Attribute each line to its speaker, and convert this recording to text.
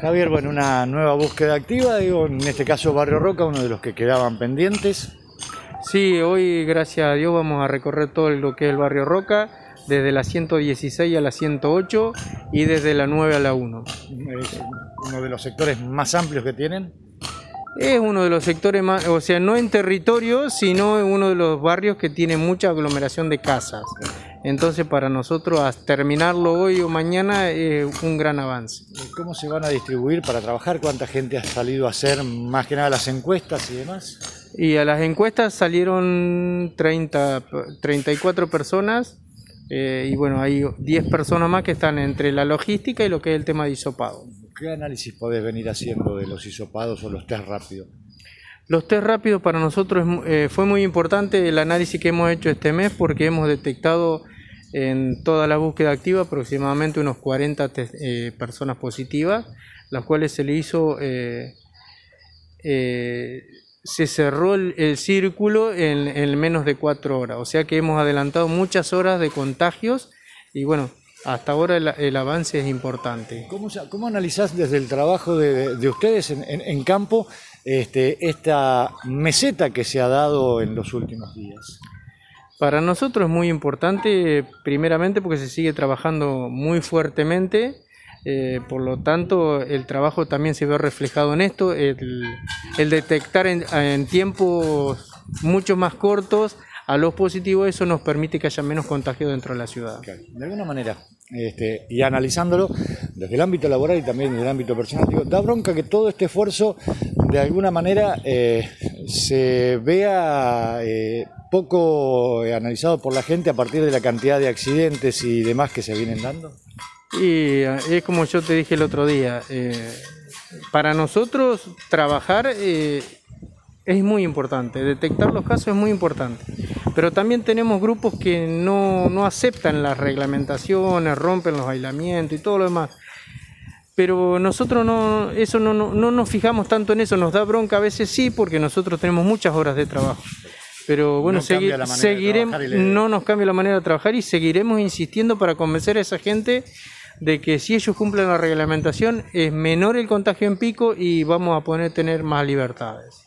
Speaker 1: Javier, bueno, una nueva búsqueda activa, digo, en este caso Barrio Roca, uno de los que quedaban pendientes.
Speaker 2: Sí, hoy gracias a Dios vamos a recorrer todo lo que es el Barrio Roca, desde la 116 a la 108 y desde la 9 a la 1.
Speaker 1: Es uno de los sectores más amplios que tienen.
Speaker 2: Es uno de los sectores más, o sea, no en territorio, sino en uno de los barrios que tiene mucha aglomeración de casas. Entonces para nosotros terminarlo hoy o mañana es un gran avance.
Speaker 1: ¿Cómo se van a distribuir para trabajar? ¿Cuánta gente ha salido a hacer más que nada las encuestas y demás?
Speaker 2: Y a las encuestas salieron 30, 34 personas eh, y bueno, hay 10 personas más que están entre la logística y lo que es el tema de hisopado.
Speaker 1: ¿Qué análisis podés venir haciendo de los hisopados o los test rápidos?
Speaker 2: Los test rápidos para nosotros eh, fue muy importante el análisis que hemos hecho este mes porque hemos detectado en toda la búsqueda activa aproximadamente unos 40 eh, personas positivas, las cuales se le hizo, eh, eh, se cerró el, círculo en, menos de cuatro horas, o sea que hemos adelantado muchas horas de contagios y bueno, hasta ahora el, avance es importante.
Speaker 1: ¿Cómo, cómo analizás desde el trabajo de, ustedes en, campo este, esta meseta que se ha dado en los últimos días?
Speaker 2: Para nosotros es muy importante, primeramente porque se sigue trabajando muy fuertemente, eh, por lo tanto el trabajo también se ve reflejado en esto, el, detectar en, tiempos mucho más cortos a los positivos, eso nos permite que haya menos contagio dentro de la ciudad.
Speaker 1: De alguna manera, este, y analizándolo desde el ámbito laboral y también desde el ámbito personal, digo, da bronca que todo este esfuerzo de alguna manera eh, se vea eh, poco eh, analizado por la gente a partir de la cantidad de accidentes y demás que se vienen dando?
Speaker 2: Y eh, es como yo te dije el otro día, para nosotros trabajar es muy importante, detectar los casos es muy importante, pero también tenemos grupos que no, no aceptan las reglamentaciones, rompen los aislamientos y todo lo demás pero nosotros no, eso no, no, no, nos fijamos tanto en eso, nos da bronca a veces sí, porque nosotros tenemos muchas horas de trabajo. Pero bueno, seguiremos, no nos cambia la manera de trabajar y seguiremos insistiendo para convencer a esa gente de que si ellos cumplen la reglamentación es menor el contagio en pico y vamos a poder tener más libertades.